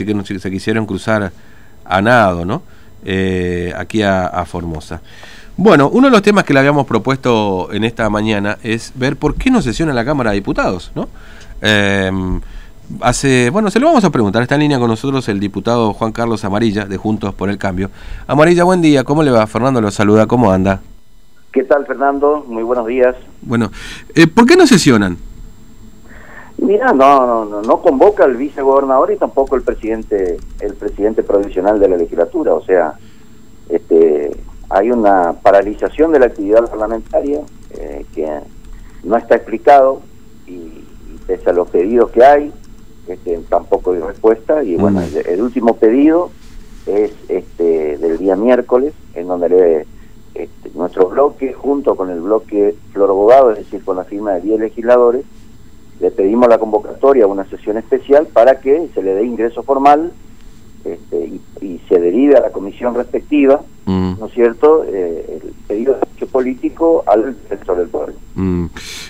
así que no se se quisieron cruzar a nado, ¿no? Eh, aquí a, a Formosa. Bueno, uno de los temas que le habíamos propuesto en esta mañana es ver por qué no sesiona la Cámara de Diputados, ¿no? Eh, hace, bueno, se lo vamos a preguntar. Está en línea con nosotros el diputado Juan Carlos Amarilla, de Juntos por el Cambio. Amarilla, buen día. ¿Cómo le va? Fernando lo saluda. ¿Cómo anda? ¿Qué tal, Fernando? Muy buenos días. Bueno, eh, ¿por qué no sesionan? Mira, no, no, no, no convoca el vicegobernador y tampoco el presidente, el presidente provisional de la legislatura. O sea, este, hay una paralización de la actividad parlamentaria eh, que no está explicado y, y pese a los pedidos que hay, este, tampoco hay respuesta. Y bueno, Mm. el, el último pedido es este del día miércoles, en donde le, este, nuestro bloque, junto con el bloque Flor Abogado, es decir, con la firma de 10 legisladores, le pedimos la convocatoria a una sesión especial para que se le dé ingreso formal este, y, y se derive a la comisión respectiva, Mm, ¿no es cierto?, eh, el pedido de derecho político al defensor del pueblo. mm.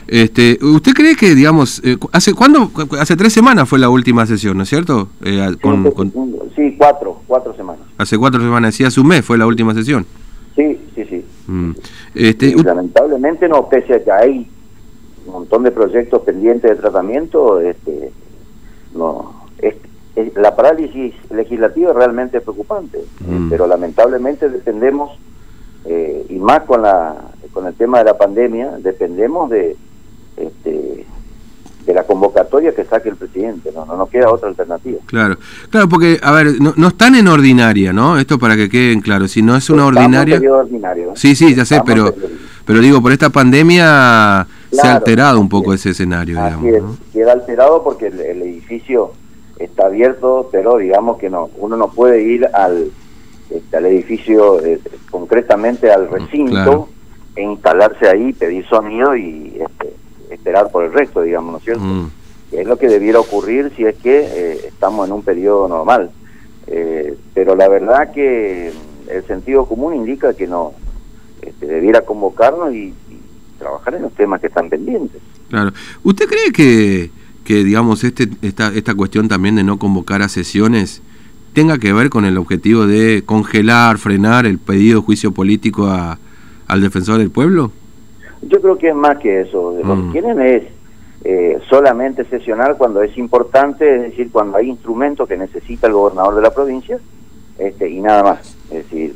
Este, ¿Usted cree que, digamos, eh, hace cuándo? Cu- Hace tres semanas fue la última sesión, ¿no es cierto? Eh, con- sí, con- sí, cuatro, cuatro semanas. hace cuatro semanas, sí, hace un mes fue la última sesión. Sí, sí, sí. Mm. Este, lamentablemente no, pese a que hay montón de proyectos pendientes de tratamiento, este, no, es- es- la parálisis legislativa es realmente preocupante, Mm. pero lamentablemente dependemos, eh, y más con la con el tema de la pandemia, dependemos de este, de la convocatoria que saque el presidente, no, no nos queda otra alternativa. Claro, claro, porque, a ver, no, no están en ordinaria, ¿no? Esto para que queden claros, si no es una Estamos ordinaria... ordinario, ¿eh? Sí, sí, ya sé, Estamos pero, pero digo, por esta pandemia se ha alterado un poco es. ese escenario, Así digamos, es, ¿no? queda alterado porque el, el edificio está abierto, pero digamos que no, uno no puede ir al, este, al edificio, eh, concretamente al recinto, claro. e instalarse ahí, pedir sonido y este, esperar por el resto, digamos, ¿no es cierto? Mm, Que es lo que debiera ocurrir si es que eh, estamos en un periodo normal. Eh, pero la verdad que mm, el sentido común indica que no, este, debiera convocarnos y, y trabajar en los temas que están pendientes. claro. ¿Usted cree que, que digamos, este, esta, esta cuestión también de no convocar a sesiones tenga que ver con el objetivo de congelar, frenar el pedido de juicio político a, al defensor del pueblo? Yo creo que es más que eso. Lo Mm. que quieren es eh, solamente sesionar cuando es importante, es decir, cuando hay instrumentos que necesita el gobernador de la provincia, este, y nada más. Es decir,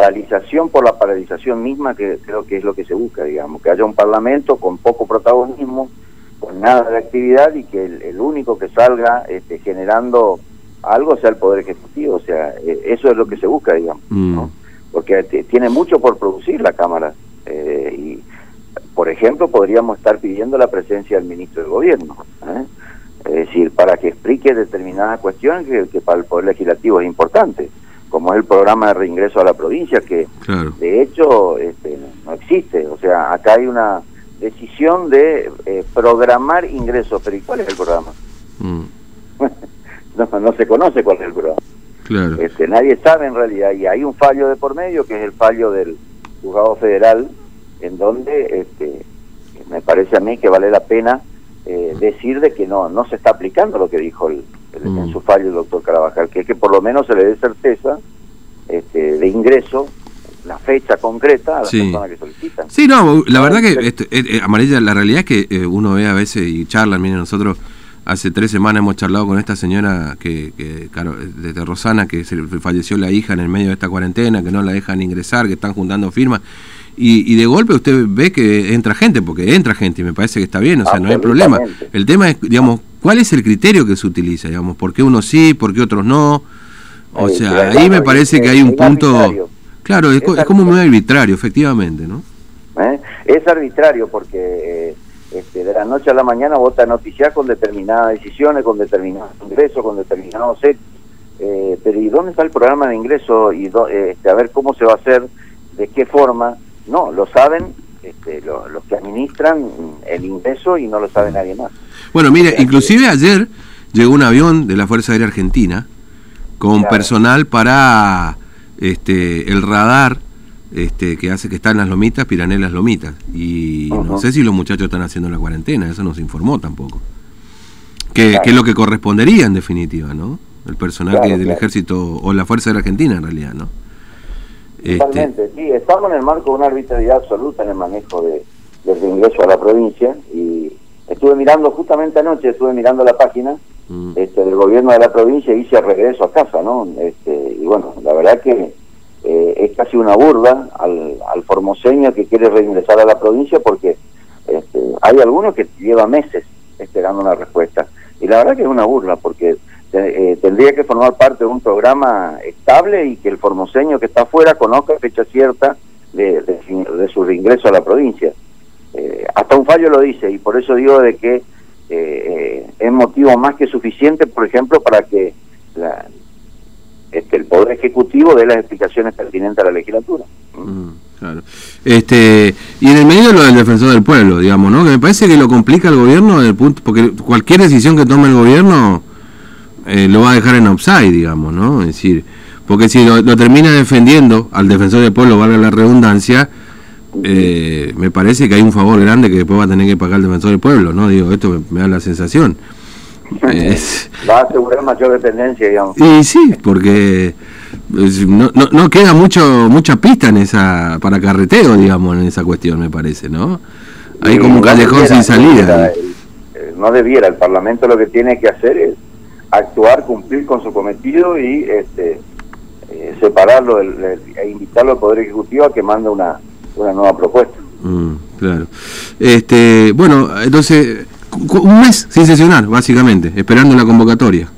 paralización por la paralización misma, que creo que es lo que se busca, digamos, que haya un parlamento con poco protagonismo, con nada de actividad y que el, el único que salga este, generando algo sea el Poder Ejecutivo. O sea, eh, eso es lo que se busca, digamos. Mm. ¿no? porque tiene mucho por producir la Cámara. eh, y, por ejemplo, podríamos estar pidiendo la presencia del ministro del Gobierno, ¿eh? es decir, para que explique determinadas cuestiones que, que para el Poder Legislativo es importante, como es el programa de reingreso a la provincia, que Claro. de hecho este, no existe. O sea, acá hay una decisión de eh, programar ingresos, pero ¿y cuál es el programa? Mm, no, no se conoce cuál es el programa. claro. Este, nadie sabe en realidad y hay un fallo de por medio que es el fallo del juzgado federal en donde este, me parece a mí que vale la pena eh, decir de que no no se está aplicando lo que dijo el, el- Mm. en su fallo el doctor Carabajal que es que por lo menos se le dé certeza este, de ingreso la fecha concreta a las Sí. personas que solicitan Sí, no, la verdad que este, eh, Amarilla, la realidad es que eh, uno ve a veces y charlan, miren, nosotros hace tres semanas hemos charlado con esta señora que, que claro, desde Rosana, que se le falleció la hija en el medio de esta cuarentena, que no la dejan ingresar, que están juntando firmas, y, y de golpe usted ve que entra gente, porque entra gente y me parece que está bien, o sea, no hay problema. El tema es, digamos, ¿cuál es el criterio que se utiliza? Digamos, ¿por qué unos sí, por qué otros no? O sea, claro, ahí me es- parece que hay un punto... arbitrario. Claro, es, Es es como muy arbitrario. efectivamente, ¿no? ¿eh? Es arbitrario porque eh, este, de la noche a la mañana vota noticiar con determinadas decisiones, con determinados ingresos, con determinados hechos. Eh, pero ¿y dónde está el programa de ingreso? y eh, este, A ver cómo se va a hacer, de qué forma. No, lo saben este, lo- los que administran el ingreso y no lo sabe nadie más. Bueno, mire, inclusive ayer llegó un avión de la Fuerza Aérea Argentina con Claro. personal para este el radar este que hace que está en las lomitas, Pirané las lomitas. Y no sé si los muchachos están haciendo la cuarentena, eso no se informó tampoco. Que, Claro. que es lo que correspondería en definitiva, ¿no? El personal que del ejército o la Fuerza la Argentina en realidad, ¿no? Este, Totalmente, sí, estamos en el marco de una arbitrariedad absoluta en el manejo de, del ingreso a la provincia y estuve mirando justamente anoche, estuve mirando la página mm. este, del gobierno de la provincia y hice regreso a casa, ¿no? Este, y bueno, la verdad que eh, es casi una burla al, al formoseño que quiere reingresar a la provincia porque este, hay algunos que llevan meses esperando una respuesta. Y la verdad que es una burla porque eh, tendría que formar parte de un programa estable y que el formoseño que está afuera conozca fecha cierta de, de, su reingreso a la provincia. Eh, hasta un fallo lo dice y por eso digo de que eh, es motivo más que suficiente, por ejemplo, para que la, este, el Poder Ejecutivo dé las explicaciones pertinentes a la legislatura. Mm, claro. Este, y en el medio lo del defensor del pueblo, digamos, ¿no? Que me parece que lo complica el gobierno, el punto, porque cualquier decisión que tome el gobierno eh, lo va a dejar en upside, digamos, ¿no? Es decir, porque si lo, termina defendiendo al defensor del pueblo, valga la redundancia, eh, me parece que hay un favor grande que después va a tener que pagar el defensor del pueblo, ¿no? Digo, esto me, da la sensación. Va a asegurar mayor dependencia, digamos. Y sí, porque no, no, no, queda mucho mucha pista en esa para carreteo, digamos, en esa cuestión, me parece, ¿no? Hay como un callejón sin salida. no debiera, el Parlamento lo que tiene que hacer es actuar, cumplir con su cometido y este, eh, separarlo e invitarlo al Poder Ejecutivo a que mande una, una nueva propuesta. Mm, claro. Este, bueno, entonces, un mes sin sesionar, básicamente, esperando la convocatoria.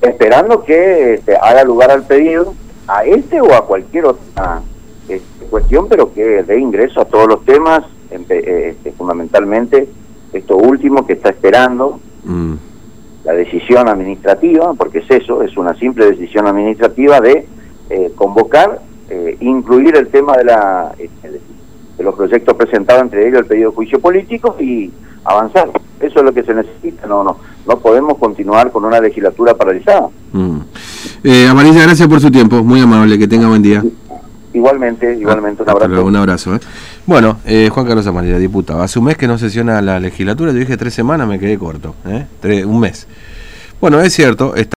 Esperando que este, haga lugar al pedido, a este o a cualquier otra este, cuestión, pero que dé ingreso a todos los temas, este, fundamentalmente esto último que está esperando. Mm la decisión administrativa, porque es eso, es una simple decisión administrativa de eh, convocar, eh, incluir el tema de, la, este, de los proyectos presentados, entre ellos el pedido de juicio político y avanzar. Eso es lo que se necesita, no, no, no podemos continuar con una legislatura paralizada. Mm. Eh, Amarilla, gracias por su tiempo, muy amable, que tenga buen día. Igualmente, igualmente, un abrazo. un abrazo. Bueno, eh, Juan Carlos Amarilla, diputado. Hace un mes que no sesiona la legislatura, yo dije tres semanas, me quedé corto. ¿eh? un mes. Bueno, es cierto, está